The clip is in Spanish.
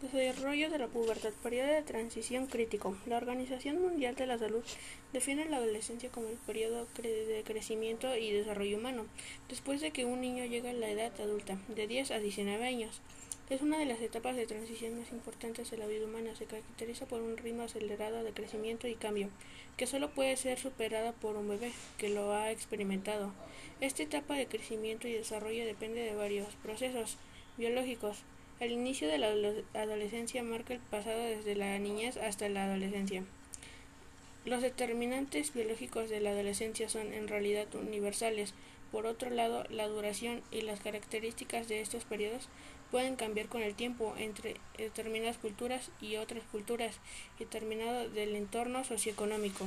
Desarrollo de la pubertad, periodo de transición crítico. La Organización Mundial de la Salud define la adolescencia como el periodo de crecimiento y desarrollo humano, después de que un niño llega a la edad adulta, de 10 a 19 años. Es una de las etapas de transición más importantes de la vida humana. Se caracteriza por un ritmo acelerado de crecimiento y cambio, que solo puede ser superada por un bebé que lo ha experimentado. Esta etapa de crecimiento y desarrollo depende de varios procesos biológicos, el inicio de la adolescencia marca el pasado desde la niñez hasta la adolescencia. Los determinantes biológicos de la adolescencia son en realidad universales. Por otro lado, la duración y las características de estos periodos pueden cambiar con el tiempo entre determinadas culturas y otras culturas, determinado del entorno socioeconómico.